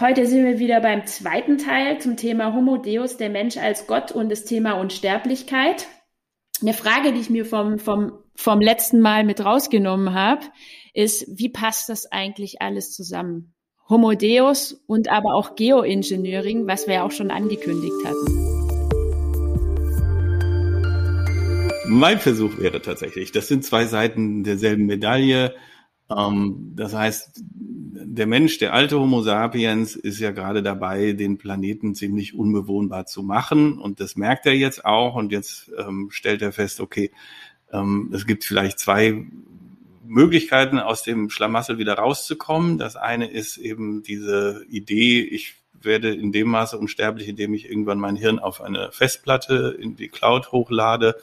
Heute sind wir wieder beim zweiten Teil zum Thema Homo Deus, der Mensch als Gott und das Thema Unsterblichkeit. Eine Frage, die ich mir vom, vom, vom letzten Mal mit rausgenommen habe, ist, wie passt das eigentlich alles zusammen? Homo Deus und aber auch Geoengineering, was wir ja auch schon angekündigt hatten. Mein Versuch wäre tatsächlich, das sind zwei Seiten derselben Medaille. Ähm, das heißt, der Mensch, der alte Homo sapiens, ist ja gerade dabei, den Planeten ziemlich unbewohnbar zu machen. Und das merkt er jetzt auch. Und jetzt ähm, stellt er fest, okay, ähm, es gibt vielleicht zwei Möglichkeiten, aus dem Schlamassel wieder rauszukommen. Das eine ist eben diese Idee, ich werde in dem Maße unsterblich, indem ich irgendwann mein Hirn auf eine Festplatte in die Cloud hochlade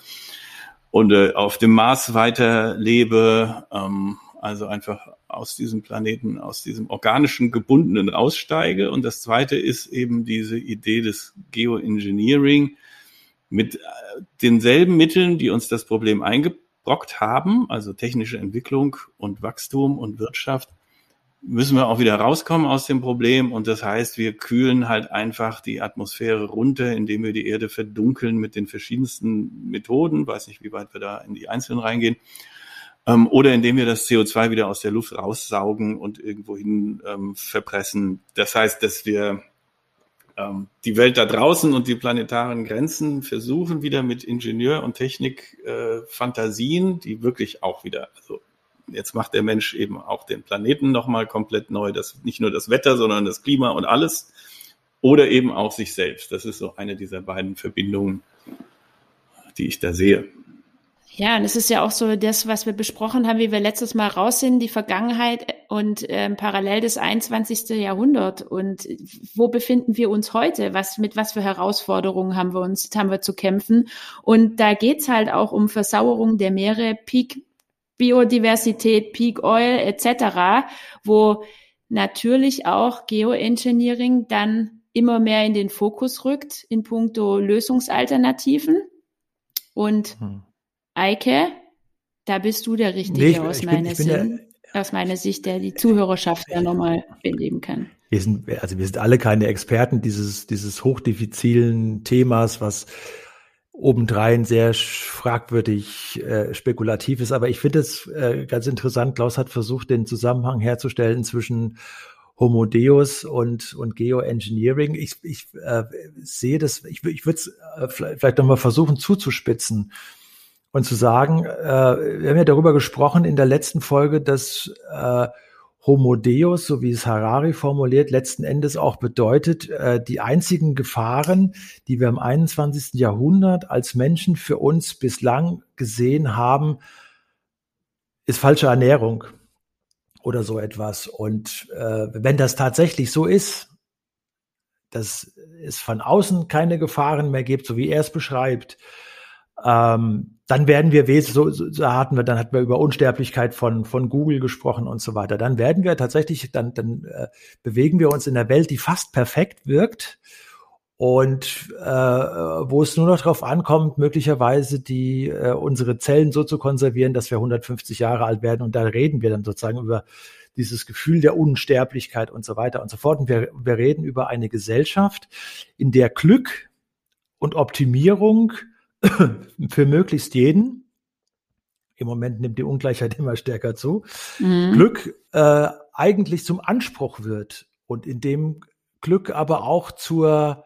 und äh, auf dem Mars weiterlebe. Ähm, also einfach aus diesem Planeten, aus diesem organischen Gebundenen raussteige. Und das zweite ist eben diese Idee des Geoengineering mit äh, denselben Mitteln, die uns das Problem eingebrockt haben, also technische Entwicklung und Wachstum und Wirtschaft, müssen wir auch wieder rauskommen aus dem Problem. Und das heißt, wir kühlen halt einfach die Atmosphäre runter, indem wir die Erde verdunkeln mit den verschiedensten Methoden. Weiß nicht, wie weit wir da in die Einzelnen reingehen ähm, oder indem wir das CO2 wieder aus der Luft raussaugen und irgendwohin ähm, verpressen. Das heißt, dass wir ähm, die Welt da draußen und die planetaren Grenzen versuchen wieder mit Ingenieur- und Technik-Fantasien, äh, die wirklich auch wieder, also jetzt macht der Mensch eben auch den Planeten nochmal komplett neu, das nicht nur das Wetter, sondern das Klima und alles. Oder eben auch sich selbst. Das ist so eine dieser beiden Verbindungen, die ich da sehe. Ja, und es ist ja auch so das, was wir besprochen haben, wie wir letztes Mal raus sind, die Vergangenheit und ähm, parallel das 21. Jahrhundert. Und wo befinden wir uns heute? Was, mit was für Herausforderungen haben wir uns, haben wir zu kämpfen? Und da geht's halt auch um Versauerung der Meere, Peak Biodiversität, Peak Oil etc., wo natürlich auch Geoengineering dann immer mehr in den Fokus rückt in puncto Lösungsalternativen. Und hm. Eike, da bist du der Richtige nee, ich, aus, ich meiner bin, Sinn, der, aus meiner Sicht, der die Zuhörerschaft da nochmal beleben kann. Wir sind, also wir sind alle keine Experten dieses, dieses hochdiffizilen Themas, was obendrein sehr fragwürdig äh, spekulativ ist. Aber ich finde es äh, ganz interessant. Klaus hat versucht, den Zusammenhang herzustellen zwischen Homo Deus und, und Geoengineering. Ich, ich äh, sehe das, ich, ich würde es äh, vielleicht nochmal versuchen zuzuspitzen und zu sagen, äh, wir haben ja darüber gesprochen in der letzten Folge, dass äh, Homo Deus, so wie es Harari formuliert, letzten Endes auch bedeutet, äh, die einzigen Gefahren, die wir im 21. Jahrhundert als Menschen für uns bislang gesehen haben, ist falsche Ernährung oder so etwas. Und äh, wenn das tatsächlich so ist, dass es von außen keine Gefahren mehr gibt, so wie er es beschreibt, ähm, dann werden wir so, so hatten wir, dann hatten wir über Unsterblichkeit von von Google gesprochen und so weiter. Dann werden wir tatsächlich, dann dann äh, bewegen wir uns in einer Welt, die fast perfekt wirkt und äh, wo es nur noch darauf ankommt, möglicherweise die äh, unsere Zellen so zu konservieren, dass wir 150 Jahre alt werden. Und da reden wir dann sozusagen über dieses Gefühl der Unsterblichkeit und so weiter und so fort. Und wir, wir reden über eine Gesellschaft, in der Glück und Optimierung für möglichst jeden, im Moment nimmt die Ungleichheit immer stärker zu, mhm. Glück äh, eigentlich zum Anspruch wird und in dem Glück aber auch zur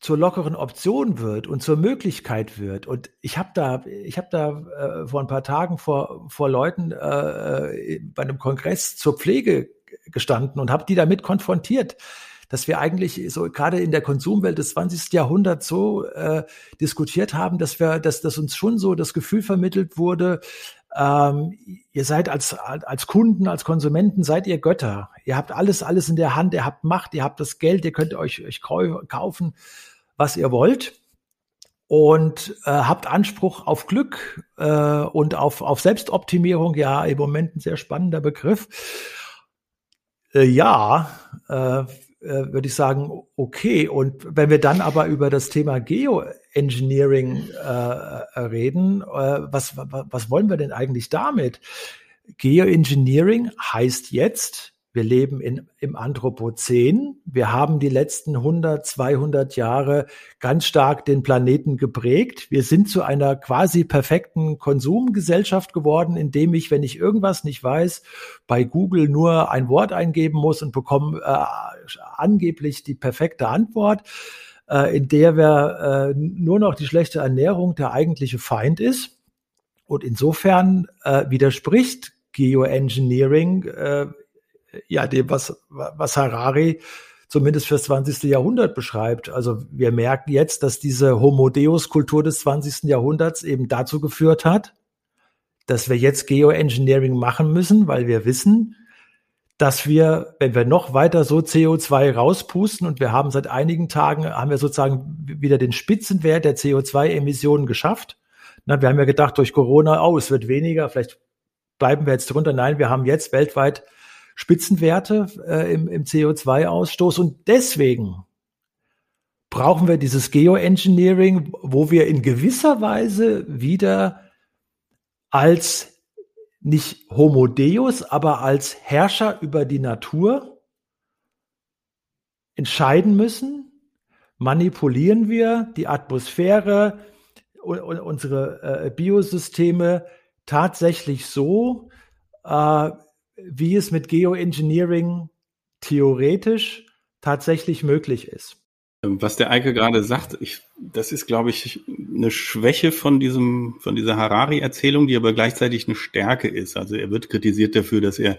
zur lockeren Option wird und zur Möglichkeit wird. Und ich habe da, ich habe da äh, vor ein paar Tagen vor vor Leuten äh, äh bei einem Kongress zur Pflege gestanden und habe die damit konfrontiert dass wir eigentlich so gerade in der Konsumwelt des 20. Jahrhunderts so äh, diskutiert haben, dass wir, dass, dass uns schon so das Gefühl vermittelt wurde, ähm, ihr seid als, als Kunden, als Konsumenten, seid ihr Götter. Ihr habt alles, alles in der Hand, ihr habt Macht, ihr habt das Geld, ihr könnt euch, euch kaufen, was ihr wollt. Und äh, habt Anspruch auf Glück äh, und auf, auf Selbstoptimierung. Ja, im Moment ein sehr spannender Begriff. Äh, ja, äh, würde ich sagen, okay. Und wenn wir dann aber über das Thema Geoengineering äh, reden, äh, was, was wollen wir denn eigentlich damit? Geoengineering heißt jetzt Wir leben in, im Anthropozän. Wir haben die letzten 100, 200 Jahre ganz stark den Planeten geprägt. Wir sind zu einer quasi perfekten Konsumgesellschaft geworden, indem ich, wenn ich irgendwas nicht weiß, bei Google nur ein Wort eingeben muss und bekomme äh, angeblich die perfekte Antwort, äh, in der wir äh, nur noch die schlechte Ernährung der eigentliche Feind ist. Und insofern äh, widerspricht Geoengineering äh, ja, dem, was, was Harari zumindest fürs 20. Jahrhundert beschreibt. Also wir merken jetzt, dass diese Homo Deus Kultur des 20. Jahrhunderts eben dazu geführt hat, dass wir jetzt Geoengineering machen müssen, weil wir wissen, dass wir, wenn wir noch weiter so CO2 rauspusten und wir haben seit einigen Tagen, haben wir sozusagen wieder den Spitzenwert der CO2-Emissionen geschafft. Na, wir haben ja gedacht, durch Corona, oh, es wird weniger, vielleicht bleiben wir jetzt drunter. Nein, wir haben jetzt weltweit Spitzenwerte äh, im, im CO2-Ausstoß. Und deswegen brauchen wir dieses Geoengineering, wo wir in gewisser Weise wieder als nicht Homo Deus, aber als Herrscher über die Natur entscheiden müssen, manipulieren wir die Atmosphäre unsere äh, Biosysteme tatsächlich so, äh, wie es mit Geoengineering theoretisch tatsächlich möglich ist. Was der Eike gerade sagt, ich, das ist, glaube ich, eine Schwäche von diesem, von dieser Harari-Erzählung, die aber gleichzeitig eine Stärke ist. Also er wird kritisiert dafür, dass er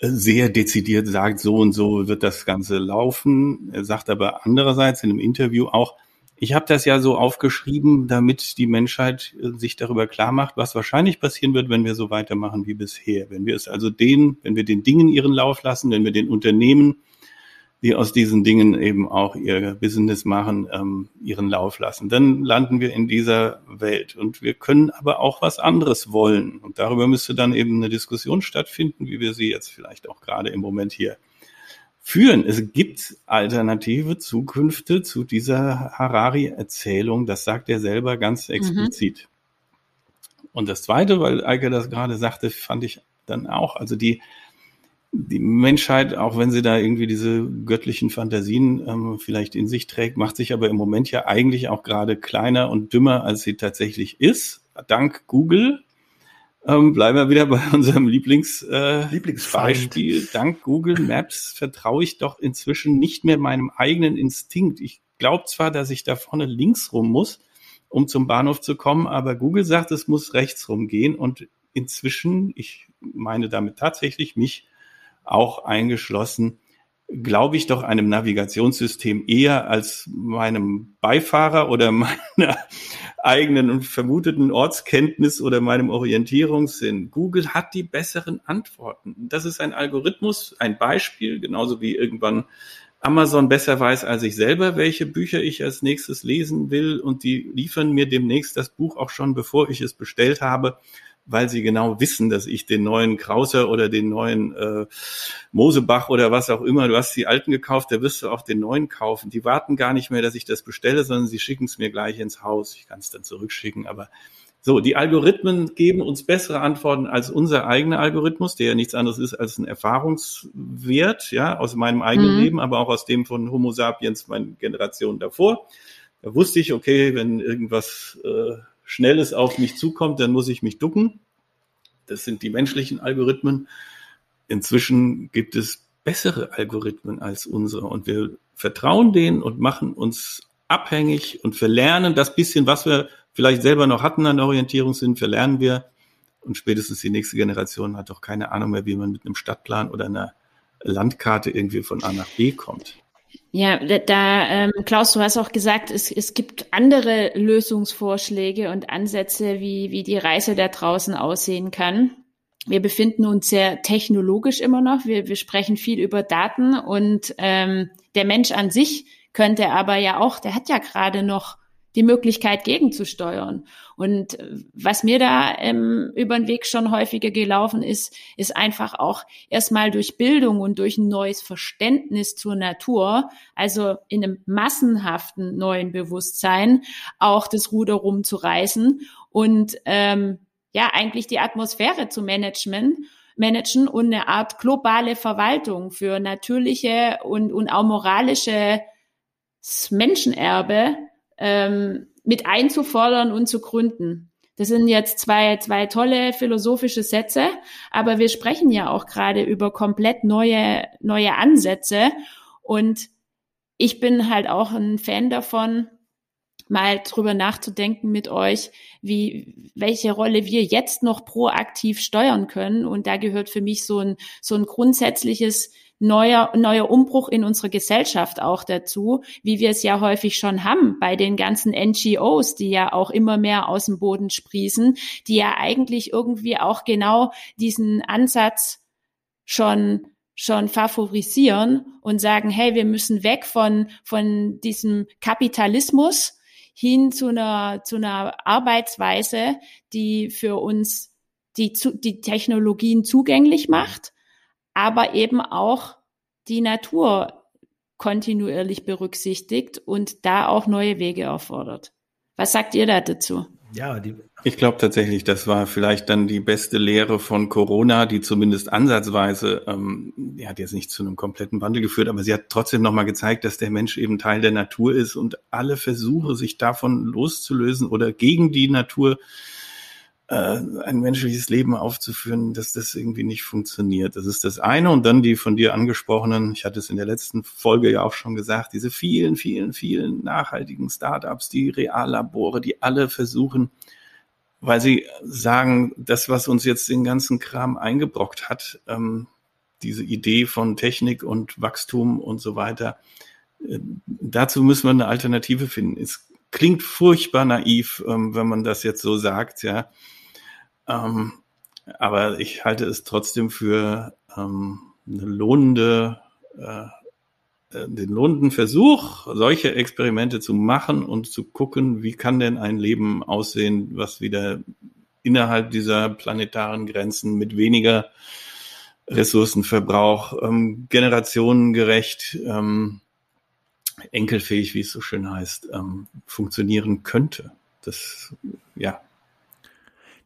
sehr dezidiert sagt, so und so wird das Ganze laufen. Er sagt aber andererseits in einem Interview auch, ich habe das ja so aufgeschrieben, damit die Menschheit äh, sich darüber klar macht, was wahrscheinlich passieren wird, wenn wir so weitermachen wie bisher. Wenn wir es also den, wenn wir den Dingen ihren Lauf lassen, wenn wir den Unternehmen, die aus diesen Dingen eben auch ihr Business machen, ähm, ihren Lauf lassen, dann landen wir in dieser Welt. Und wir können aber auch was anderes wollen. Und darüber müsste dann eben eine Diskussion stattfinden, wie wir sie jetzt vielleicht auch gerade im Moment hier führen. Es gibt alternative Zukünfte zu dieser Harari-Erzählung. Das sagt er selber ganz mhm. explizit. Mhm. Und das Zweite, weil Eike das gerade sagte, fand ich dann auch, also die, die Menschheit, auch wenn sie da irgendwie diese göttlichen Fantasien ähm, vielleicht in sich trägt, macht sich aber im Moment ja eigentlich auch gerade kleiner und dümmer, als sie tatsächlich ist. Dank Google, ähm, bleiben wir wieder bei unserem Lieblings, äh, Lieblingsbeispiel. Dank Google Maps vertraue ich doch inzwischen nicht mehr meinem eigenen Instinkt. Ich glaube zwar, dass ich da vorne links rum muss, um zum Bahnhof zu kommen, aber Google sagt, es muss rechts rumgehen und inzwischen, ich meine damit tatsächlich mich auch eingeschlossen, glaube ich doch einem Navigationssystem eher als meinem Beifahrer oder meiner eigenen und vermuteten Ortskenntnis oder meinem Orientierungssinn. Google hat die besseren Antworten. Das ist ein Algorithmus, ein Beispiel, genauso wie irgendwann Amazon besser weiß als ich selber, welche Bücher ich als nächstes lesen will und die liefern mir demnächst das Buch auch schon, bevor ich es bestellt habe weil sie genau wissen, dass ich den neuen Krauser oder den neuen äh, Mosebach oder was auch immer, du hast die alten gekauft, da wirst du auch den neuen kaufen. Die warten gar nicht mehr, dass ich das bestelle, sondern sie schicken es mir gleich ins Haus. Ich kann es dann zurückschicken, aber so, die Algorithmen geben uns bessere Antworten als unser eigener Algorithmus, der ja nichts anderes ist als ein Erfahrungswert, ja, aus meinem eigenen mhm. Leben, aber auch aus dem von Homo sapiens, meinen Generationen davor. Da wusste ich, okay, wenn irgendwas äh, Schnelles auf mich zukommt, dann muss ich mich ducken. Das sind die menschlichen Algorithmen. Inzwischen gibt es bessere Algorithmen als unsere und wir vertrauen denen und machen uns abhängig und verlernen das bisschen, was wir vielleicht selber noch hatten an Orientierungssinn, verlernen wir und spätestens die nächste Generation hat doch keine Ahnung mehr, wie man mit einem Stadtplan oder einer Landkarte irgendwie von A nach B kommt. Ja, da, ähm, Klaus, du hast auch gesagt, es, es gibt andere Lösungsvorschläge und Ansätze, wie, wie die Reise da draußen aussehen kann. Wir befinden uns sehr technologisch immer noch. Wir, wir sprechen viel über Daten und ähm, der Mensch an sich könnte aber ja auch, der hat ja gerade noch die Möglichkeit gegenzusteuern. Und äh, was mir da ähm, über den Weg schon häufiger gelaufen ist, ist einfach auch erstmal durch Bildung und durch ein neues Verständnis zur Natur, also in einem massenhaften neuen Bewusstsein, auch das Ruder rumzureißen und ähm, ja eigentlich die Atmosphäre zu managen managen und eine Art globale Verwaltung für natürliche und, und auch moralische Menschenerbe ähm, mit einzufordern und zu gründen. Das sind jetzt zwei, zwei tolle philosophische Sätze, aber wir sprechen ja auch gerade über komplett neue, neue Ansätze. Und ich bin halt auch ein Fan davon, mal drüber nachzudenken mit euch, wie, welche Rolle wir jetzt noch proaktiv steuern können. Und da gehört für mich so ein, so ein grundsätzliches neuer, neuer Umbruch in unserer Gesellschaft auch dazu, wie wir es ja häufig schon haben bei den ganzen NGOs, die ja auch immer mehr aus dem Boden sprießen, die ja eigentlich irgendwie auch genau diesen Ansatz schon schon favorisieren und sagen, hey, wir müssen weg von, von diesem Kapitalismus hin zu einer, zu einer Arbeitsweise, die für uns die, die Technologien zugänglich macht aber eben auch die Natur kontinuierlich berücksichtigt und da auch neue Wege erfordert. Was sagt ihr da dazu? Ja, die ich glaube tatsächlich, das war vielleicht dann die beste Lehre von Corona, die zumindest ansatzweise, ähm, die hat jetzt nicht zu einem kompletten Wandel geführt, aber sie hat trotzdem nochmal gezeigt, dass der Mensch eben Teil der Natur ist und alle Versuche, sich davon loszulösen oder gegen die Natur äh, ein menschliches Leben aufzuführen, dass das irgendwie nicht funktioniert. Das ist das eine. Und dann die von dir angesprochenen, ich hatte es in der letzten Folge ja auch schon gesagt, diese vielen, vielen, vielen nachhaltigen Startups, die Reallabore, die alle versuchen, weil sie sagen, das, was uns jetzt den ganzen Kram eingebrockt hat, ähm, diese Idee von Technik und Wachstum und so weiter, äh, dazu müssen wir eine Alternative finden. Es klingt furchtbar naiv, ähm, wenn man das jetzt so sagt, ja. Ähm, aber ich halte es trotzdem für ähm, eine lohnende, äh, äh, den lohnenden Versuch, solche Experimente zu machen und zu gucken, wie kann denn ein Leben aussehen, was wieder innerhalb dieser planetaren Grenzen mit weniger Ressourcenverbrauch, ähm, generationengerecht, ähm, enkelfähig, wie es so schön heißt, ähm, funktionieren könnte. Das, ja,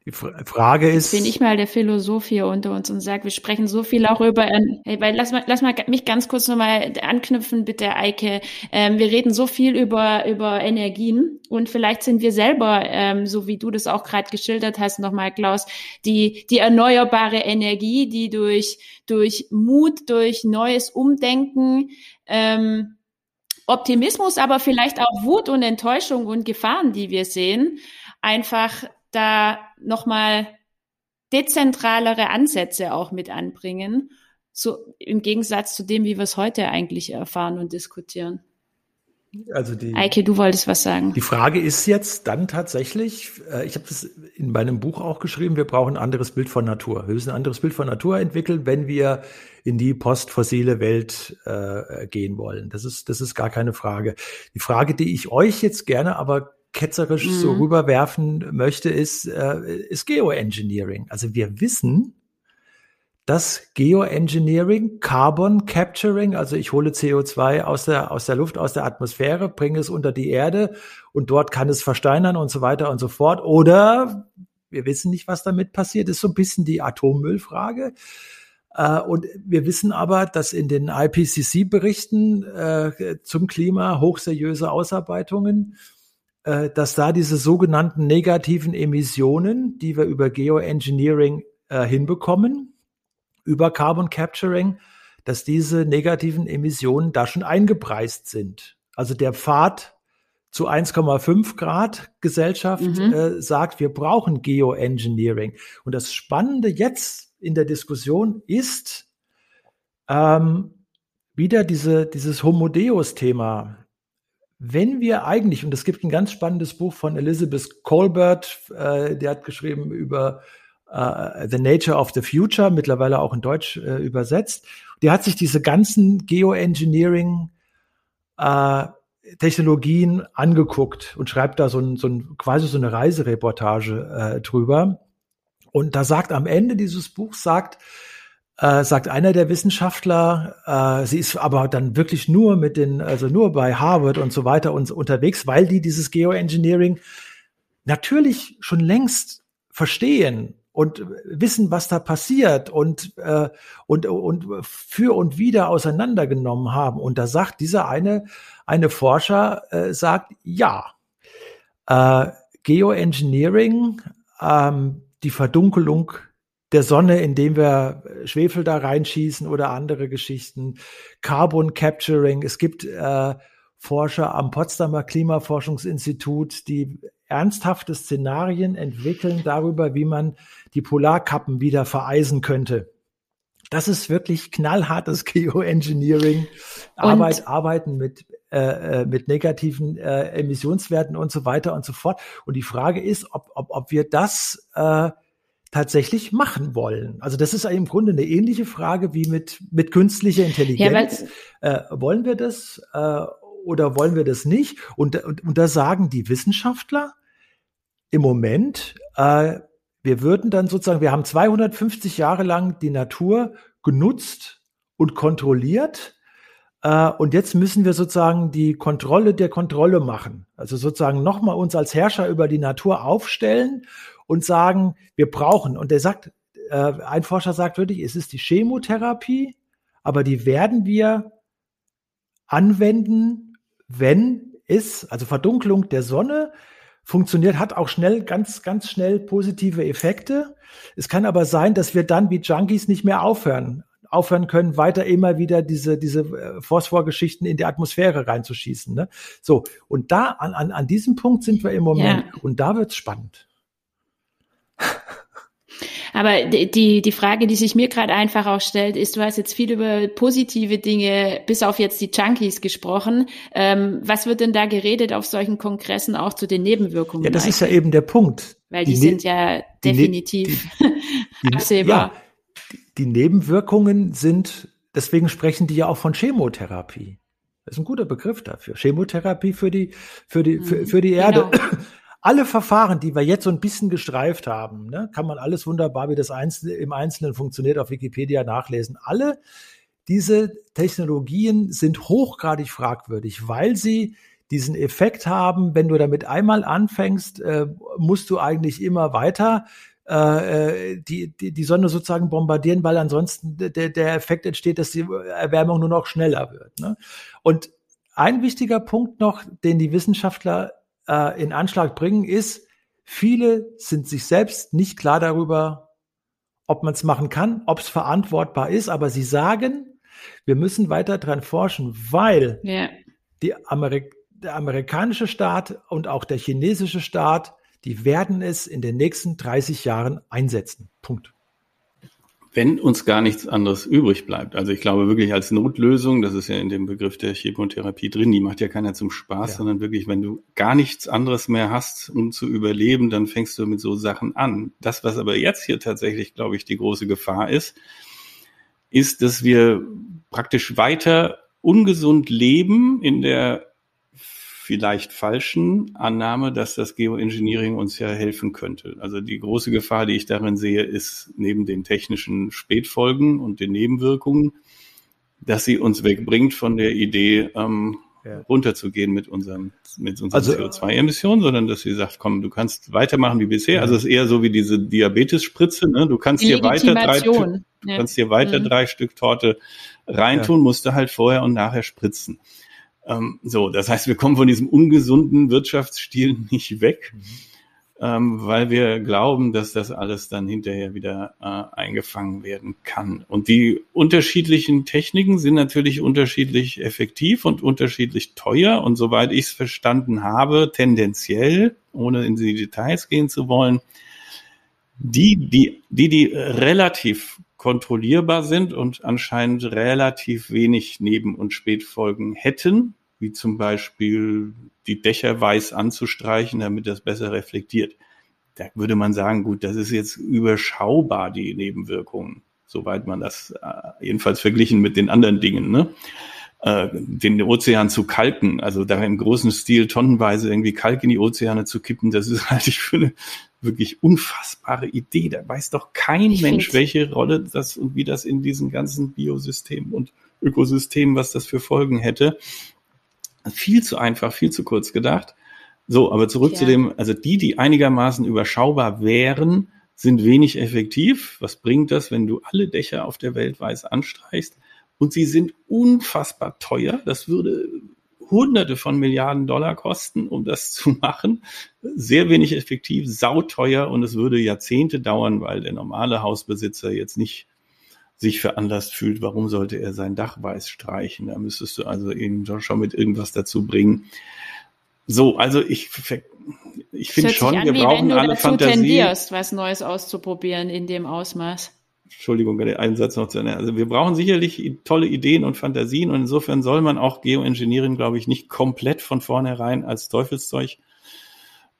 die Frage ist. Jetzt bin ich mal der Philosoph hier unter uns und sage, wir sprechen so viel auch über, hey, weil lass mal, lass mal mich ganz kurz nochmal anknüpfen, bitte, Eike. Ähm, wir reden so viel über, über Energien und vielleicht sind wir selber, ähm, so wie du das auch gerade geschildert hast, nochmal, Klaus, die, die erneuerbare Energie, die durch, durch Mut, durch neues Umdenken, ähm, Optimismus, aber vielleicht auch Wut und Enttäuschung und Gefahren, die wir sehen, einfach da nochmal dezentralere Ansätze auch mit anbringen, so im Gegensatz zu dem, wie wir es heute eigentlich erfahren und diskutieren. Also die, Eike, du wolltest was sagen. Die Frage ist jetzt dann tatsächlich, äh, ich habe das in meinem Buch auch geschrieben, wir brauchen ein anderes Bild von Natur. Wir müssen ein anderes Bild von Natur entwickeln, wenn wir in die postfossile Welt äh, gehen wollen. Das ist, das ist gar keine Frage. Die Frage, die ich euch jetzt gerne aber ketzerisch mhm. so rüberwerfen möchte, ist, äh, ist Geoengineering. Also wir wissen, dass Geoengineering, Carbon Capturing, also ich hole CO2 aus der, aus der Luft, aus der Atmosphäre, bringe es unter die Erde und dort kann es versteinern und so weiter und so fort. Oder wir wissen nicht, was damit passiert, ist so ein bisschen die Atommüllfrage. Äh, und wir wissen aber, dass in den IPCC-Berichten äh, zum Klima hochseriöse Ausarbeitungen äh, dass da diese sogenannten negativen Emissionen, die wir über Geoengineering äh, hinbekommen, über Carbon Capturing, dass diese negativen Emissionen da schon eingepreist sind. Also der Pfad zu 1,5 Grad Gesellschaft mhm. äh, sagt, wir brauchen Geoengineering. Und das Spannende jetzt in der Diskussion ist ähm, wieder diese, dieses Homo Deus-Thema wenn wir eigentlich, und es gibt ein ganz spannendes Buch von Elizabeth Colbert, äh, der hat geschrieben über äh, The Nature of the Future, mittlerweile auch in Deutsch äh, übersetzt. Der hat sich diese ganzen Geoengineering äh, Technologien angeguckt und schreibt da so, ein, so ein, quasi so eine Reisereportage äh, drüber. Und da sagt am Ende dieses Buchs, sagt, äh, sagt einer der Wissenschaftler, äh, sie ist aber dann wirklich nur mit den, also nur bei Harvard und so weiter und unterwegs, weil die dieses Geoengineering natürlich schon längst verstehen und wissen, was da passiert und, äh, und, und für und wieder auseinandergenommen haben. Und da sagt dieser eine, eine Forscher, äh, sagt, ja, äh, Geoengineering, ähm, die Verdunkelung der Sonne, indem wir Schwefel da reinschießen oder andere Geschichten, Carbon Capturing. Es gibt äh, Forscher am Potsdamer Klimaforschungsinstitut, die ernsthafte Szenarien entwickeln darüber, wie man die Polarkappen wieder vereisen könnte. Das ist wirklich knallhartes Geoengineering. Arbeit, arbeiten mit, äh, äh, mit negativen äh, Emissionswerten und so weiter und so fort. Und die Frage ist, ob, ob, ob wir das äh, tatsächlich machen wollen. Also das ist im Grunde eine ähnliche Frage wie mit, mit künstlicher Intelligenz. Ja, äh, wollen wir das äh, oder wollen wir das nicht? Und, und, und da sagen die Wissenschaftler im Moment, äh, wir würden dann sozusagen, wir haben 250 Jahre lang die Natur genutzt und kontrolliert. Äh, und jetzt müssen wir sozusagen die Kontrolle der Kontrolle machen. Also sozusagen nochmal uns als Herrscher über die Natur aufstellen und sagen, wir brauchen. Und der sagt, äh, ein Forscher sagt wirklich, es ist die Chemotherapie, aber die werden wir anwenden, wenn es, also Verdunklung der Sonne, funktioniert, hat auch schnell, ganz, ganz schnell positive Effekte. Es kann aber sein, dass wir dann wie Junkies nicht mehr aufhören, aufhören können, weiter immer wieder diese, diese äh, Phosphorgeschichten in die Atmosphäre reinzuschießen. Ne? So, und da, an, an, an diesem Punkt sind wir im Moment. Ja. Und da wird's spannend. Aber die, die Frage, die sich mir gerade einfach auch stellt, ist, du hast jetzt viel über positive Dinge, bis auf jetzt die Junkies gesprochen. Ähm, was wird denn da geredet auf solchen Kongressen auch zu den Nebenwirkungen? Ja, das eigentlich? ist ja eben der Punkt. Weil die, die sind ja definitiv die, absehbar. Ja, die Nebenwirkungen sind, deswegen sprechen die ja auch von Chemotherapie. Das ist ein guter Begriff dafür. Chemotherapie für die, für die, für, mhm. für die Erde. Genau alle Verfahren, die wir jetzt so ein bisschen gestreift haben, ne, kann man alles wunderbar, wie das Einzelne, im Einzelnen funktioniert, auf Wikipedia nachlesen. Alle diese Technologien sind hochgradig fragwürdig, weil sie diesen Effekt haben, wenn du damit einmal anfängst, äh, musst du eigentlich immer weiter äh, äh die, die, die Sonne sozusagen bombardieren, weil ansonsten der, der Effekt entsteht, dass die Erwärmung nur noch schneller wird. Ne? Und ein wichtiger Punkt noch, den die Wissenschaftler äh, in Anschlag bringen, ist, viele sind sich selbst nicht klar darüber, ob man es machen kann, ob es verantwortbar ist, aber sie sagen, wir müssen weiter dran forschen, weil yeah. die Amerik der amerikanische Staat und auch der chinesische Staat, die werden es in den nächsten 30 Jahren einsetzen. Punkt wenn uns gar nichts anderes übrig bleibt. Also ich glaube wirklich als Notlösung, das ist ja in dem Begriff der Chemotherapie drin, die macht ja keiner zum Spaß, ja. sondern wirklich, wenn du gar nichts anderes mehr hast, um zu überleben, dann fängst du mit so Sachen an. Das, was aber jetzt hier tatsächlich, glaube ich, die große Gefahr ist, ist, dass wir praktisch weiter ungesund leben in der vielleicht falschen Annahme, dass das Geoengineering uns ja helfen könnte. Also die große Gefahr, die ich darin sehe, ist neben den technischen Spätfolgen und den Nebenwirkungen, dass sie uns wegbringt von der Idee, ähm, ja. runterzugehen mit unseren, mit unseren also, CO2-Emissionen, sondern dass sie sagt, komm, du kannst weitermachen wie bisher. Ja. Also es ist eher so wie diese Diabetes-Spritze, ne? Du kannst dir weiter drei, du ja. kannst dir weiter mhm. drei Stück Torte reintun, musst du halt vorher und nachher spritzen. Ähm, so, das heißt, wir kommen von diesem ungesunden Wirtschaftsstil nicht weg, ähm, weil wir glauben, dass das alles dann hinterher wieder äh, eingefangen werden kann. Und die unterschiedlichen Techniken sind natürlich unterschiedlich effektiv und unterschiedlich teuer. Und soweit ich es verstanden habe, tendenziell, ohne in die Details gehen zu wollen, die, die, die, die relativ kontrollierbar sind und anscheinend relativ wenig Neben- und Spätfolgen hätten, wie zum Beispiel die Dächer weiß anzustreichen, damit das besser reflektiert. Da würde man sagen, gut, das ist jetzt überschaubar, die Nebenwirkungen, soweit man das äh, jedenfalls verglichen mit den anderen Dingen. Ne? Äh, den Ozean zu kalken, also da im großen Stil tonnenweise irgendwie Kalk in die Ozeane zu kippen, das ist halt ich für eine wirklich unfassbare Idee. Da weiß doch kein ich Mensch, welche Rolle das und wie das in diesen ganzen Biosystemen und Ökosystemen, was das für Folgen hätte. Viel zu einfach, viel zu kurz gedacht. So, aber zurück ja. zu dem, also die, die einigermaßen überschaubar wären, sind wenig effektiv. Was bringt das, wenn du alle Dächer auf der Welt weiß anstreichst? Und sie sind unfassbar teuer. Das würde Hunderte von Milliarden Dollar kosten, um das zu machen. Sehr wenig effektiv, sauteuer und es würde Jahrzehnte dauern, weil der normale Hausbesitzer jetzt nicht sich veranlasst fühlt, warum sollte er sein Dach weiß streichen? Da müsstest du also eben schon mit irgendwas dazu bringen. So, also ich, ich finde schon, an, wir brauchen alle Fantasie. tendierst, was Neues auszuprobieren in dem Ausmaß. Entschuldigung, einen Satz noch zu Ende. Also wir brauchen sicherlich tolle Ideen und Fantasien und insofern soll man auch Geoengineering, glaube ich, nicht komplett von vornherein als Teufelszeug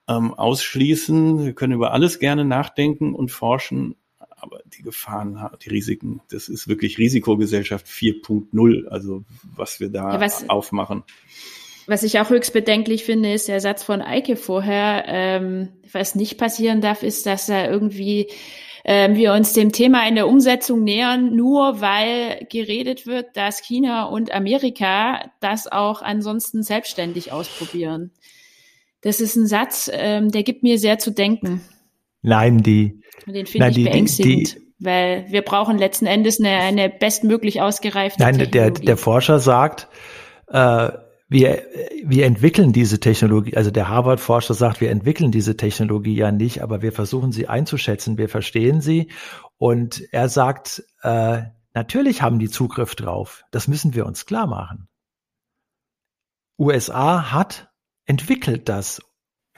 ähm, ausschließen. Wir können über alles gerne nachdenken und forschen, aber die Gefahren, die Risiken, das ist wirklich Risikogesellschaft 4.0, also was wir da ja, was, aufmachen. Was ich auch höchst bedenklich finde, ist der Satz von Eike vorher. Ähm, was nicht passieren darf, ist, dass er irgendwie ähm, wir uns dem Thema in der Umsetzung nähern, nur weil geredet wird, dass China und Amerika das auch ansonsten selbstständig ausprobieren. Das ist ein Satz, ähm, der gibt mir sehr zu denken. Nein, die. Den finde ich beängstigend. Die, die, weil wir brauchen letzten Endes eine, eine bestmöglich ausgereifte Nein, der, der Forscher sagt, äh, wir, wir entwickeln diese Technologie, also der Harvard-Forscher sagt, wir entwickeln diese Technologie ja nicht, aber wir versuchen sie einzuschätzen, wir verstehen sie. Und er sagt, äh, natürlich haben die Zugriff drauf. Das müssen wir uns klar machen. USA hat entwickelt das.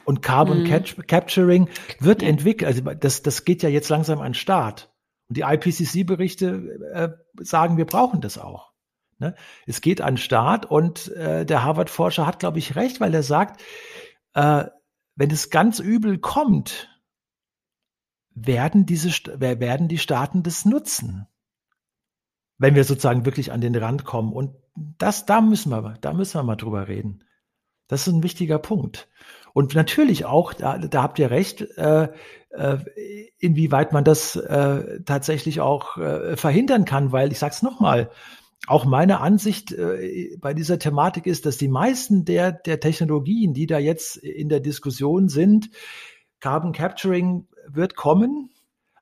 Und Carbon mhm. Capturing wird ja. entwickelt. Also das, das geht ja jetzt langsam an Start. Und die IPCC-Berichte äh, sagen, wir brauchen das auch. Ne? Es geht an Start und äh, der Harvard-Forscher hat, glaube ich, recht, weil er sagt, äh, wenn es ganz übel kommt, werden diese werden die Staaten das nutzen, wenn wir sozusagen wirklich an den Rand kommen. Und das, da müssen wir, da müssen wir mal drüber reden. Das ist ein wichtiger Punkt. Und natürlich auch, da, da habt ihr recht, äh, äh, inwieweit man das äh, tatsächlich auch äh, verhindern kann, weil ich sag's nochmal, mal auch meine Ansicht äh, bei dieser Thematik ist, dass die meisten der, der Technologien, die da jetzt in der Diskussion sind, Carbon Capturing wird kommen,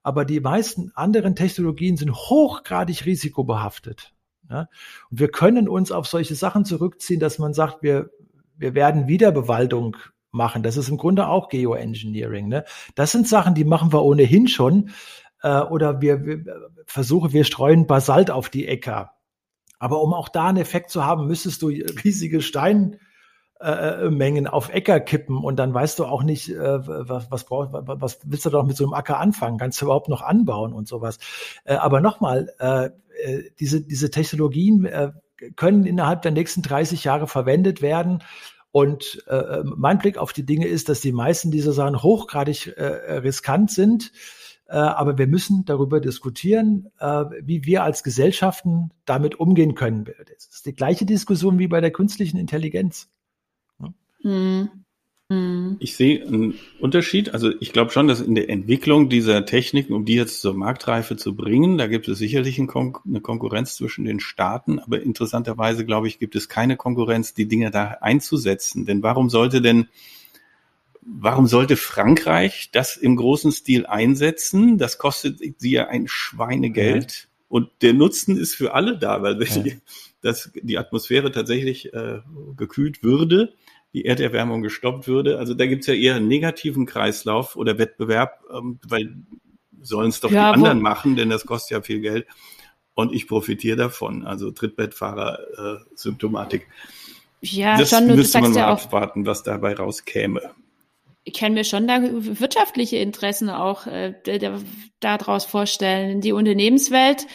aber die meisten anderen Technologien sind hochgradig risikobehaftet. Ja? Und wir können uns auf solche Sachen zurückziehen, dass man sagt, wir, wir werden Wiederbewaldung machen. Das ist im Grunde auch Geoengineering. Ne? Das sind Sachen, die machen wir ohnehin schon. Äh, oder wir, wir versuchen, wir streuen Basalt auf die Äcker. Aber um auch da einen Effekt zu haben, müsstest du riesige Steinmengen äh, auf Äcker kippen und dann weißt du auch nicht, äh, was, was, brauch, was willst du doch mit so einem Acker anfangen? Kannst du überhaupt noch anbauen und sowas? Äh, aber nochmal, äh, äh, diese, diese Technologien äh, können innerhalb der nächsten 30 Jahre verwendet werden. Und äh, mein Blick auf die Dinge ist, dass die meisten dieser Sachen hochgradig äh, riskant sind. Äh, aber wir müssen darüber diskutieren, äh, wie wir als Gesellschaften damit umgehen können. Das ist die gleiche Diskussion wie bei der künstlichen Intelligenz. Mhm. Ich sehe einen Unterschied. Also ich glaube schon, dass in der Entwicklung dieser Techniken, um die jetzt zur Marktreife zu bringen, da gibt es sicherlich eine Konkurrenz zwischen den Staaten. Aber interessanterweise, glaube ich, gibt es keine Konkurrenz, die Dinge da einzusetzen. Denn warum sollte denn warum sollte Frankreich das im großen Stil einsetzen? Das kostet sie ja ein Schweinegeld. Ja. Und der Nutzen ist für alle da, weil ja. die, dass die Atmosphäre tatsächlich äh, gekühlt würde, die Erderwärmung gestoppt würde. Also da gibt's ja eher einen negativen Kreislauf oder Wettbewerb, ähm, weil sollen es doch ja, die anderen machen, denn das kostet ja viel Geld. Und ich profitiere davon. Also Trittbettfahrer-Symptomatik. Äh, ja, das schon, müsste man mal ja abwarten, was dabei rauskäme ich kann mir schon da wirtschaftliche Interessen auch äh, daraus vorstellen. Die Unternehmenswelt,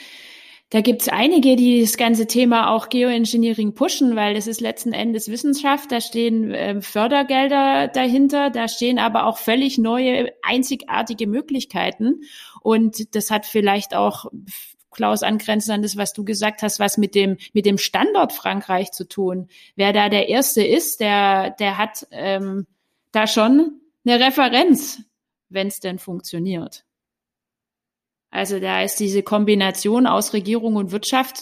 da gibt's einige, die das ganze Thema auch Geoengineering pushen, weil es ist letzten Endes Wissenschaft, da stehen äh, Fördergelder dahinter, da stehen aber auch völlig neue, einzigartige Möglichkeiten. Und das hat vielleicht auch Klaus, angrenzend an das, was du gesagt hast, was mit dem, mit dem Standort Frankreich zu tun. Wer da der Erste ist, der, der hat ähm, da schon eine Referenz, wenn es denn funktioniert. Also da ist diese Kombination aus Regierung und Wirtschaft,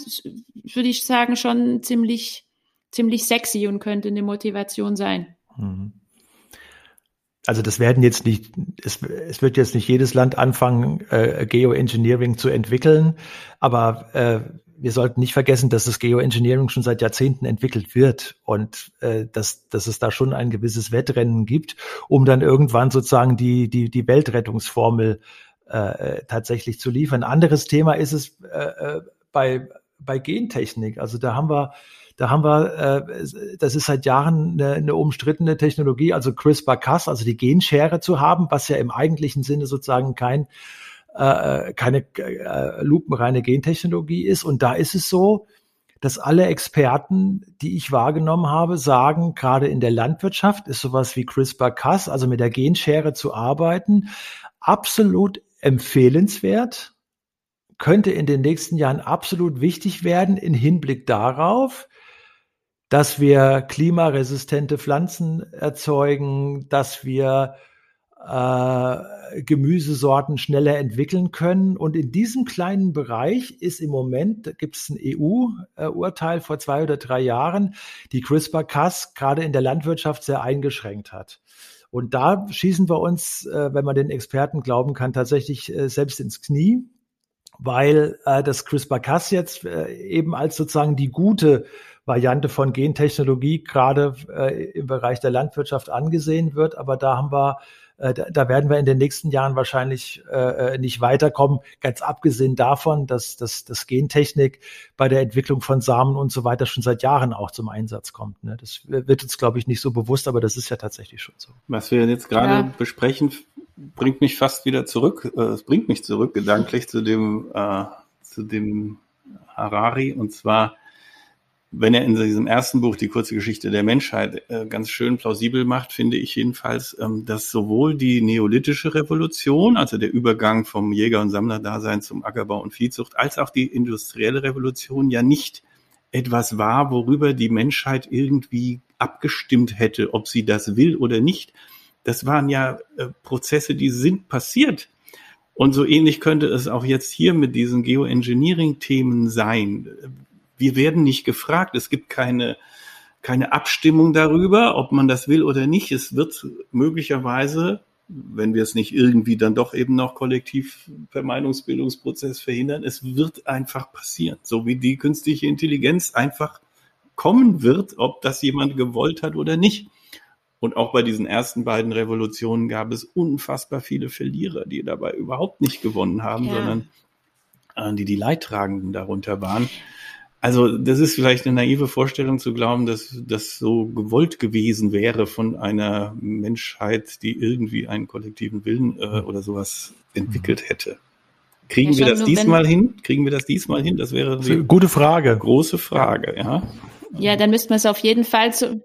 würde ich sagen, schon ziemlich, ziemlich sexy und könnte eine Motivation sein. Mhm. also das werden jetzt nicht, es, es wird jetzt nicht jedes Land anfangen, äh, Geoengineering zu entwickeln, aber äh, wir sollten nicht vergessen, dass das Geoengineering schon seit Jahrzehnten entwickelt wird und äh, dass, dass es da schon ein gewisses Wettrennen gibt, um dann irgendwann sozusagen die, die, die Weltrettungsformel äh, tatsächlich zu liefern. Anderes Thema ist es äh, äh bei, bei Gentechnik. Also da haben wir da haben wir, äh, das ist seit Jahren eine, eine umstrittene Technologie, also CRISPR-Cas, also die Genschere zu haben, was ja im eigentlichen Sinne sozusagen kein äh, keine äh, lupenreine Gentechnologie ist. Und da ist es so, dass alle Experten, die ich wahrgenommen habe, sagen, gerade in der Landwirtschaft ist sowas wie CRISPR-Cas, also mit der Genschere zu arbeiten, absolut empfehlenswert, könnte in den nächsten Jahren absolut wichtig werden in Hinblick darauf, dass wir klimaresistente Pflanzen erzeugen, dass wir äh, Gemüsesorten schneller entwickeln können. Und in diesem kleinen Bereich ist im Moment, gibt es ein EU-Urteil vor zwei oder drei Jahren, die CRISPR-Cas gerade in der Landwirtschaft sehr eingeschränkt hat. Und da schießen wir uns, äh, wenn man den Experten glauben kann, tatsächlich äh, selbst ins Knie, weil äh, das CRISPR-Cas jetzt äh, eben als sozusagen die gute Variante von Gentechnologie gerade äh, im Bereich der Landwirtschaft angesehen wird. Aber da haben wir da, da werden wir in den nächsten Jahren wahrscheinlich äh, äh nicht weiterkommen. Ganz abgesehen davon, dass, dass, dass Gentechnik bei der Entwicklung von Samen und so weiter schon seit Jahren auch zum Einsatz kommt. Ne? Das wird uns, glaube ich, nicht so bewusst, aber das ist ja tatsächlich schon so. Was wir jetzt gerade ja. besprechen, bringt mich fast wieder zurück. Äh, es bringt mich zurück gedanklich zu dem, äh, zu dem Harari und zwar wenn er in diesem ersten Buch die kurze Geschichte der Menschheit äh, ganz schön plausibel macht, finde ich jedenfalls, ähm, dass sowohl die neolithische Revolution, also der Übergang vom Jäger- und Sammlerdasein zum Ackerbau und Viehzucht, als auch die industrielle Revolution ja nicht etwas war, worüber die Menschheit irgendwie abgestimmt hätte, ob sie das will oder nicht. Das waren ja äh, Prozesse, die sind passiert. Und so ähnlich könnte es auch jetzt hier mit diesen Geoengineering-Themen sein wir werden nicht gefragt. Es gibt keine, keine Abstimmung darüber, ob man das will oder nicht. Es wird möglicherweise, wenn wir es nicht irgendwie dann doch eben noch kollektiv per Meinungsbildungsprozess verhindern, es wird einfach passieren. So wie die künstliche Intelligenz einfach kommen wird, ob das jemand gewollt hat oder nicht. Und auch bei diesen ersten beiden Revolutionen gab es unfassbar viele Verlierer, die dabei überhaupt nicht gewonnen haben, ja. sondern äh, die die Leidtragenden darunter waren. Also das ist vielleicht eine naive Vorstellung zu glauben, dass das so gewollt gewesen wäre von einer Menschheit, die irgendwie einen kollektiven Willen äh, oder sowas entwickelt hätte. Kriegen ja, wir das diesmal hin? Kriegen wir das diesmal hin? Das wäre die gute Frage. Große Frage, ja. Ja, dann müsste man es auf jeden Fall zu,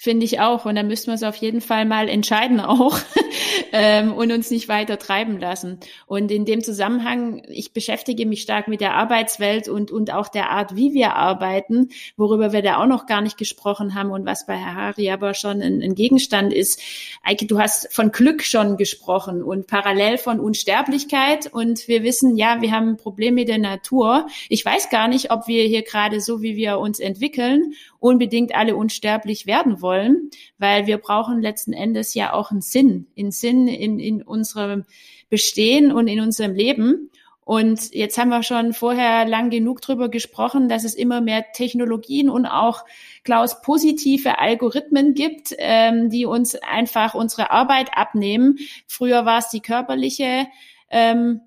Finde ich auch. Und da müssen wir es auf jeden Fall mal entscheiden auch ähm, und uns nicht weiter treiben lassen. Und in dem Zusammenhang, ich beschäftige mich stark mit der Arbeitswelt und, und auch der Art, wie wir arbeiten, worüber wir da auch noch gar nicht gesprochen haben und was bei Herr Hari aber schon ein, ein Gegenstand ist. Eike, du hast von Glück schon gesprochen und parallel von Unsterblichkeit. Und wir wissen, ja, wir haben ein Problem mit der Natur. Ich weiß gar nicht, ob wir hier gerade so, wie wir uns entwickeln unbedingt alle unsterblich werden wollen, weil wir brauchen letzten Endes ja auch einen Sinn, einen Sinn in, in unserem Bestehen und in unserem Leben. Und jetzt haben wir schon vorher lang genug drüber gesprochen, dass es immer mehr Technologien und auch, Klaus, positive Algorithmen gibt, ähm, die uns einfach unsere Arbeit abnehmen. Früher war es die körperliche ähm,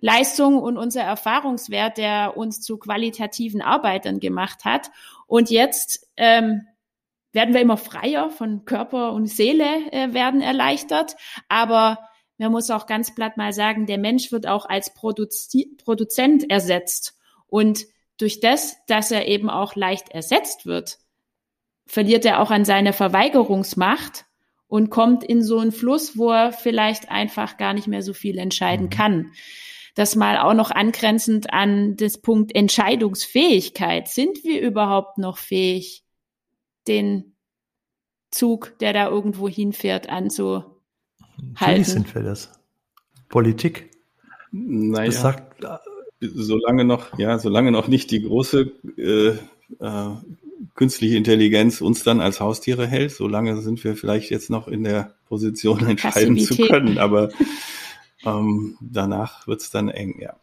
Leistung und unser Erfahrungswert, der uns zu qualitativen Arbeitern gemacht hat. Und jetzt ähm, werden wir immer freier von Körper und Seele äh, werden erleichtert. Aber man muss auch ganz platt mal sagen, der Mensch wird auch als Produzi Produzent ersetzt. Und durch das, dass er eben auch leicht ersetzt wird, verliert er auch an seiner Verweigerungsmacht und kommt in so einen Fluss, wo er vielleicht einfach gar nicht mehr so viel entscheiden mhm. kann das mal auch noch angrenzend an das Punkt Entscheidungsfähigkeit. Sind wir überhaupt noch fähig, den Zug, der da irgendwo hinfährt, anzuhalten? Natürlich sind wir das. Politik. Naja, das sagt, solange noch, ja, solange noch nicht die große äh, äh, künstliche Intelligenz uns dann als Haustiere hält. Solange sind wir vielleicht jetzt noch in der Position, entscheiden zu können. Aber ähm, danach wird's dann eng, ja.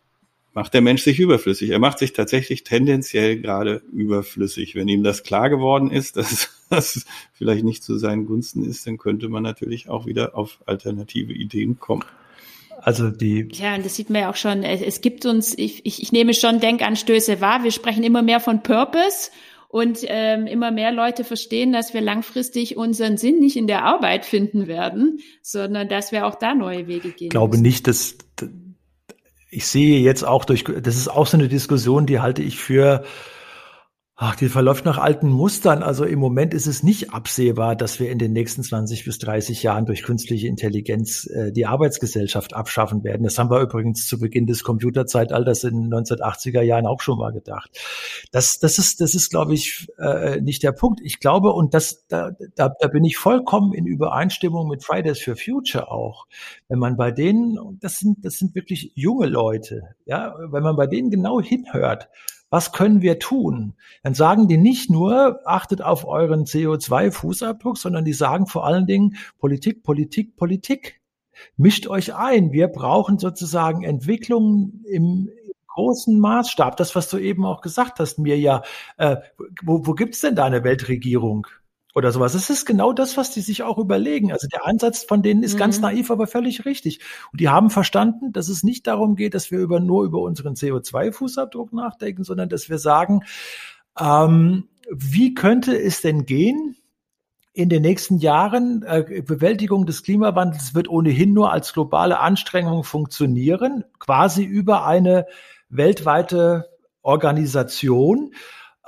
Macht der Mensch sich überflüssig. Er macht sich tatsächlich tendenziell gerade überflüssig. Wenn ihm das klar geworden ist, dass das vielleicht nicht zu seinen Gunsten ist, dann könnte man natürlich auch wieder auf alternative Ideen kommen. Also die. Ja, und das sieht man ja auch schon. Es gibt uns, ich, ich, ich nehme schon Denkanstöße wahr. Wir sprechen immer mehr von Purpose und ähm, immer mehr Leute verstehen, dass wir langfristig unseren Sinn nicht in der Arbeit finden werden, sondern dass wir auch da neue Wege gehen. Ich glaube müssen. nicht, dass ich sehe jetzt auch durch, das ist auch so eine Diskussion, die halte ich für Ach, die verläuft nach alten Mustern. Also im Moment ist es nicht absehbar, dass wir in den nächsten 20 bis 30 Jahren durch künstliche Intelligenz äh, die Arbeitsgesellschaft abschaffen werden. Das haben wir übrigens zu Beginn des Computerzeitalters in den 1980er Jahren auch schon mal gedacht. Das, das ist, das ist, glaube ich, äh, nicht der Punkt. Ich glaube, und das, da, da, da bin ich vollkommen in Übereinstimmung mit Fridays for Future auch. Wenn man bei denen, das sind, das sind wirklich junge Leute, ja, wenn man bei denen genau hinhört, was können wir tun? Dann sagen die nicht nur, achtet auf euren CO2-Fußabdruck, sondern die sagen vor allen Dingen Politik, Politik, Politik. Mischt euch ein. Wir brauchen sozusagen Entwicklungen im, großen Maßstab. Das, was du eben auch gesagt hast, mir ja, äh, wo, wo gibt's denn da eine Weltregierung? Oder sowas. Das ist genau das, was die sich auch überlegen. Also der Ansatz von denen ist mhm. ganz naiv, aber völlig richtig. Und die haben verstanden, dass es nicht darum geht, dass wir über, nur über unseren CO2-Fußabdruck nachdenken, sondern dass wir sagen, ähm, wie könnte es denn gehen, in den nächsten Jahren äh, Bewältigung des Klimawandels wird ohnehin nur als globale Anstrengung funktionieren, quasi über eine weltweite Organisation.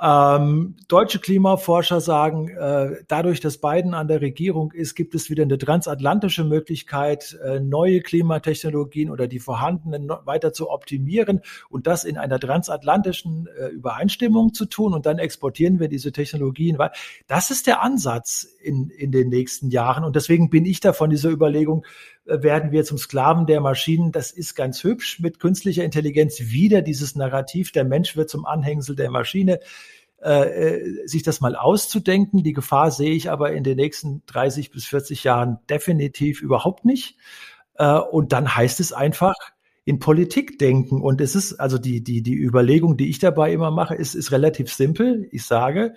Ähm, deutsche Klimaforscher sagen, äh, dadurch, dass Biden an der Regierung ist, gibt es wieder eine transatlantische Möglichkeit, äh, neue Klimatechnologien oder die vorhandenen weiter zu optimieren und das in einer transatlantischen äh, Übereinstimmung zu tun und dann exportieren wir diese Technologien. Das ist der Ansatz in, in den nächsten Jahren und deswegen bin ich da von dieser Überlegung, werden wir zum Sklaven der Maschinen. Das ist ganz hübsch mit künstlicher Intelligenz wieder dieses Narrativ, der Mensch wird zum Anhängsel der Maschine. Äh, äh, sich das mal auszudenken. Die Gefahr sehe ich aber in den nächsten 30 bis 40 Jahren definitiv überhaupt nicht. Äh, und dann heißt es einfach, in Politik denken. Und es ist, also die, die, die Überlegung, die ich dabei immer mache, ist, ist relativ simpel. Ich sage,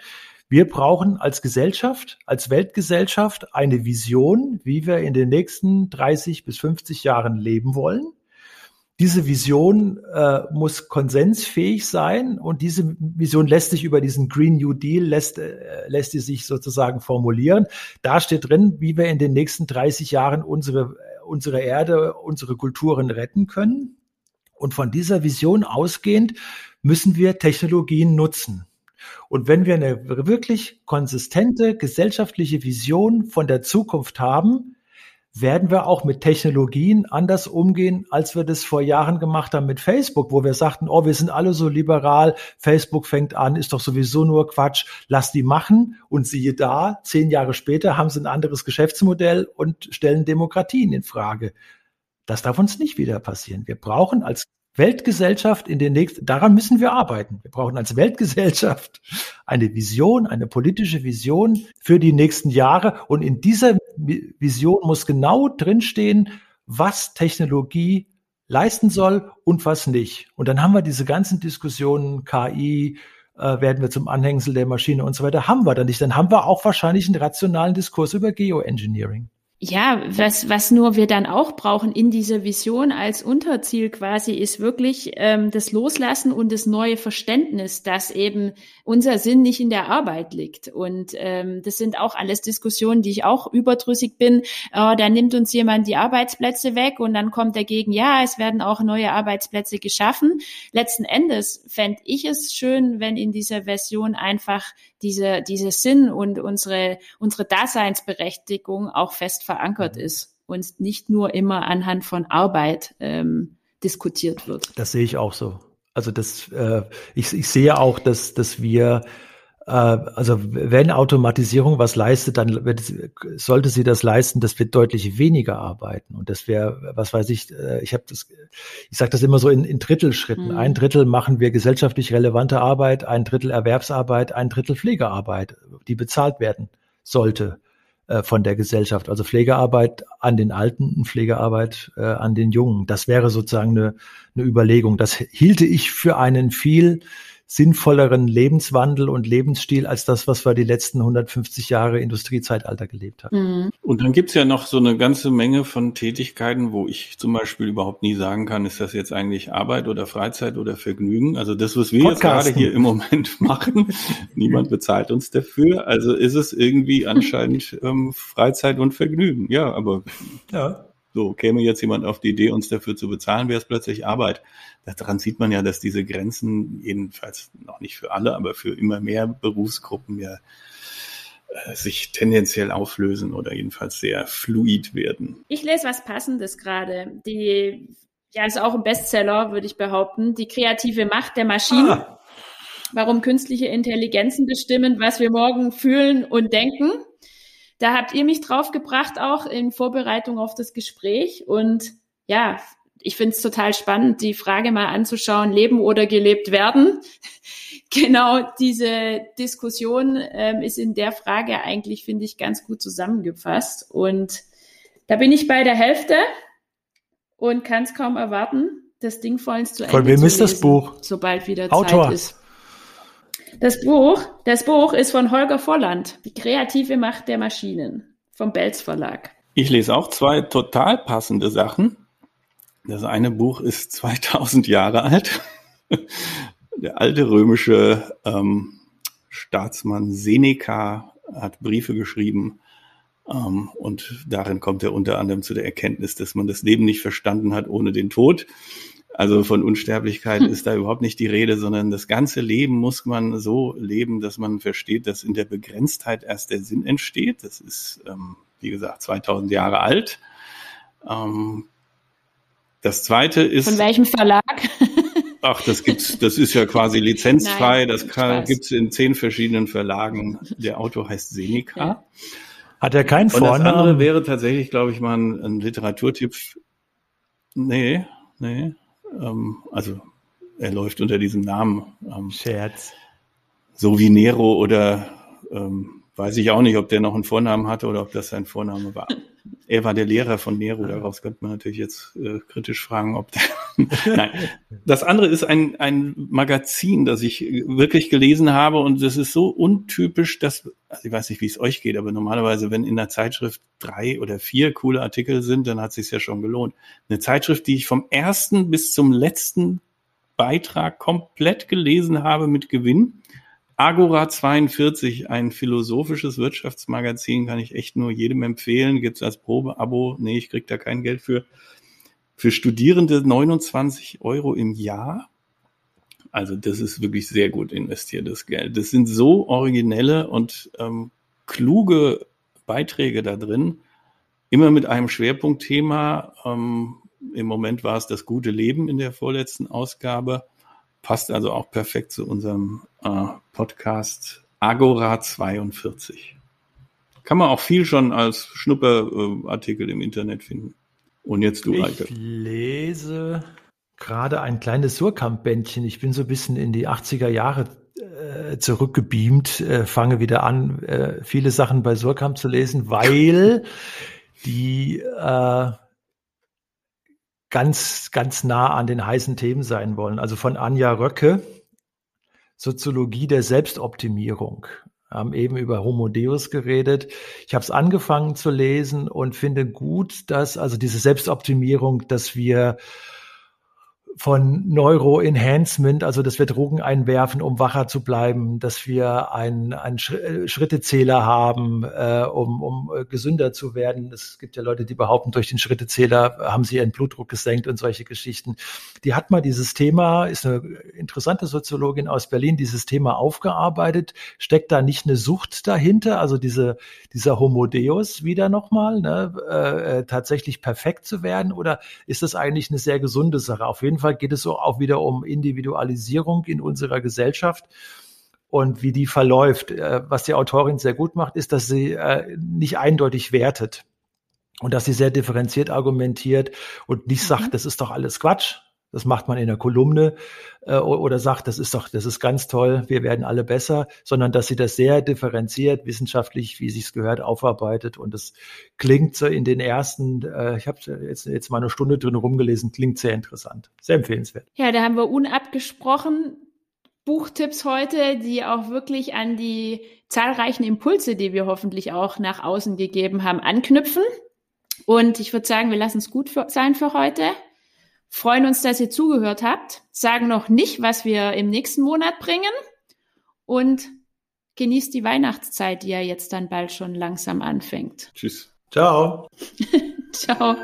wir brauchen als Gesellschaft, als Weltgesellschaft eine Vision, wie wir in den nächsten 30 bis 50 Jahren leben wollen. Diese Vision äh, muss konsensfähig sein und diese Vision lässt sich über diesen Green New Deal, lässt, äh, lässt sie sich sozusagen formulieren. Da steht drin, wie wir in den nächsten 30 Jahren unsere, unsere Erde, unsere Kulturen retten können. Und von dieser Vision ausgehend müssen wir Technologien nutzen. Und wenn wir eine wirklich konsistente gesellschaftliche Vision von der Zukunft haben, werden wir auch mit Technologien anders umgehen, als wir das vor Jahren gemacht haben mit Facebook, wo wir sagten, oh, wir sind alle so liberal, Facebook fängt an, ist doch sowieso nur Quatsch, lass die machen. Und siehe da, zehn Jahre später haben sie ein anderes Geschäftsmodell und stellen Demokratien in Frage. Das darf uns nicht wieder passieren. Wir brauchen als Weltgesellschaft in den nächsten, daran müssen wir arbeiten. Wir brauchen als Weltgesellschaft eine Vision, eine politische Vision für die nächsten Jahre. Und in dieser Vision muss genau drinstehen, was Technologie leisten soll und was nicht. Und dann haben wir diese ganzen Diskussionen, KI, äh, werden wir zum Anhängsel der Maschine und so weiter, haben wir dann nicht. Dann haben wir auch wahrscheinlich einen rationalen Diskurs über Geoengineering ja, was, was nur wir dann auch brauchen in dieser Vision als Unterziel quasi ist wirklich ähm, das Loslassen und das neue Verständnis, dass eben unser Sinn nicht in der Arbeit liegt. Und ähm, das sind auch alles Diskussionen, die ich auch überdrüssig bin. Äh, da nimmt uns jemand die Arbeitsplätze weg und dann kommt dagegen, ja, es werden auch neue Arbeitsplätze geschaffen. Letzten Endes fände ich es schön, wenn in dieser Version einfach diese, diese Sinn und unsere, unsere Daseinsberechtigung auch fest verankert mhm. ist und nicht nur immer anhand von Arbeit ähm, diskutiert wird. Das sehe ich auch so. Also das, äh, ich, ich sehe auch, dass, dass wir also wenn Automatisierung was leistet, dann wird, sollte sie das leisten, dass wir deutlich weniger arbeiten. Und das wäre, was weiß ich, äh, ich habe das, ich sage das immer so in, in Drittelschritten. Mhm. Ein Drittel machen wir gesellschaftlich relevante Arbeit, ein Drittel Erwerbsarbeit, ein Drittel Pflegearbeit, die bezahlt werden sollte äh, von der Gesellschaft. Also Pflegearbeit an den Alten, Pflegearbeit äh, an den Jungen. Das wäre sozusagen eine, eine Überlegung. Das hielte ich für einen viel sinnvolleren Lebenswandel und Lebensstil als das, was wir die letzten 150 Jahre Industriezeitalter gelebt haben. Mhm. Und dann gibt's ja noch so eine ganze Menge von Tätigkeiten, wo ich zum Beispiel überhaupt nie sagen kann, ist das jetzt eigentlich Arbeit oder Freizeit oder Vergnügen? Also das, was wir Podcasten. jetzt gerade hier im Moment machen, niemand bezahlt uns dafür. Also ist es irgendwie anscheinend ähm, Freizeit und Vergnügen. Ja, aber ja. So, käme jetzt jemand auf die Idee, uns dafür zu bezahlen, wäre es plötzlich Arbeit. Daran sieht man ja, dass diese Grenzen, jedenfalls noch nicht für alle, aber für immer mehr Berufsgruppen ja äh, sich tendenziell auflösen oder jedenfalls sehr fluid werden. Ich lese was Passendes gerade. Die, ja, ist auch ein Bestseller, würde ich behaupten. Die kreative Macht der Maschinen. Ah. Warum künstliche Intelligenzen bestimmen, was wir morgen fühlen und denken. Da habt ihr mich draufgebracht, auch in Vorbereitung auf das Gespräch. Und ja, ich finde es total spannend, die Frage mal anzuschauen, leben oder gelebt werden. genau diese Diskussion ähm, ist in der Frage eigentlich, finde ich, ganz gut zusammengefasst. Und da bin ich bei der Hälfte und kann es kaum erwarten, das Ding vollends zu Ende Von wem zu ist lesen, das Buch? Sobald wieder Autor. Zeit ist. Das Buch, das Buch ist von Holger Volland, Die kreative Macht der Maschinen vom Belz Verlag. Ich lese auch zwei total passende Sachen. Das eine Buch ist 2000 Jahre alt. Der alte römische ähm, Staatsmann Seneca hat Briefe geschrieben ähm, und darin kommt er unter anderem zu der Erkenntnis, dass man das Leben nicht verstanden hat ohne den Tod. Also von Unsterblichkeit hm. ist da überhaupt nicht die Rede, sondern das ganze Leben muss man so leben, dass man versteht, dass in der Begrenztheit erst der Sinn entsteht. Das ist, ähm, wie gesagt, 2000 Jahre alt. Ähm, das zweite ist. Von welchem Verlag? Ach, das gibt's, das ist ja quasi lizenzfrei. Nein, das kann, gibt's in zehn verschiedenen Verlagen. Der Autor heißt Seneca. Ja. Hat er keinen Vornamen? Und das andere wäre tatsächlich, glaube ich, mal ein, ein Literaturtipp. Nee, nee. Ähm, also er läuft unter diesem Namen. Ähm, Scherz. So wie Nero oder ähm, weiß ich auch nicht, ob der noch einen Vornamen hatte oder ob das sein Vorname war. Er war der Lehrer von Nero, daraus könnte man natürlich jetzt äh, kritisch fragen, ob der. Nein. Das andere ist ein, ein Magazin, das ich wirklich gelesen habe und das ist so untypisch, dass, also ich weiß nicht, wie es euch geht, aber normalerweise, wenn in der Zeitschrift drei oder vier coole Artikel sind, dann hat es sich ja schon gelohnt. Eine Zeitschrift, die ich vom ersten bis zum letzten Beitrag komplett gelesen habe mit Gewinn Agora 42, ein philosophisches Wirtschaftsmagazin, kann ich echt nur jedem empfehlen. Gibt's als Probeabo. Nee, ich krieg da kein Geld für. Für Studierende 29 Euro im Jahr. Also das ist wirklich sehr gut investiertes Geld. Das sind so originelle und ähm, kluge Beiträge da drin. Immer mit einem Schwerpunktthema. Ähm, Im Moment war es das gute Leben in der vorletzten Ausgabe. Passt also auch perfekt zu unserem äh, Podcast Agora 42. Kann man auch viel schon als Schnupperartikel im Internet finden. Und jetzt du, Alter. Ich lese gerade ein kleines Surkamp-Bändchen. Ich bin so ein bisschen in die 80er Jahre äh, zurückgebeamt, äh, fange wieder an, äh, viele Sachen bei Surkamp zu lesen, weil die äh, ganz, ganz nah an den heißen Themen sein wollen. Also von Anja Röcke, Soziologie der Selbstoptimierung. Wir haben eben über Homo Deus geredet. Ich habe es angefangen zu lesen und finde gut, dass also diese Selbstoptimierung, dass wir von Neuroenhancement, also dass wir Drogen einwerfen, um wacher zu bleiben, dass wir einen, einen äh, Schrittezähler haben, äh, um, um äh, gesünder zu werden. Es gibt ja Leute, die behaupten, durch den Schrittezähler haben sie ihren Blutdruck gesenkt und solche Geschichten. Die hat mal dieses Thema, ist eine interessante Soziologin aus Berlin, dieses Thema aufgearbeitet. Steckt da nicht eine Sucht dahinter, also diese, dieser Homo Deus wieder nochmal, ne, äh, äh, tatsächlich perfekt zu werden? Oder ist das eigentlich eine sehr gesunde Sache? Auf jeden Fall geht es auch wieder um Individualisierung in unserer Gesellschaft. und wie die verläuft. Äh, was die Autorin sehr gut macht, ist, dass sie äh, nicht eindeutig wertet und dass sie sehr differenziert argumentiert und nicht sagt, mhm. das ist doch alles Quatsch, das macht man in der Kolumne äh, oder sagt, das ist doch, das ist ganz toll, wir werden alle besser, sondern dass sie das sehr differenziert, wissenschaftlich, wie sie es gehört, aufarbeitet. Und das klingt so in den ersten, äh, ich habe jetzt, jetzt mal eine Stunde drin rumgelesen, klingt sehr interessant. Sehr empfehlenswert. Ja, da haben wir unabgesprochen Buchtipps heute, die auch wirklich an die zahlreichen Impulse, die wir hoffentlich auch nach außen gegeben haben, anknüpfen. Und ich würde sagen, wir lassen es gut für, sein für heute freuen uns, dass ihr zugehört habt, sagen noch nicht, was wir im nächsten Monat bringen und genießt die Weihnachtszeit, die ja jetzt dann bald schon langsam anfängt. Tschüss. Ciao. Ciao.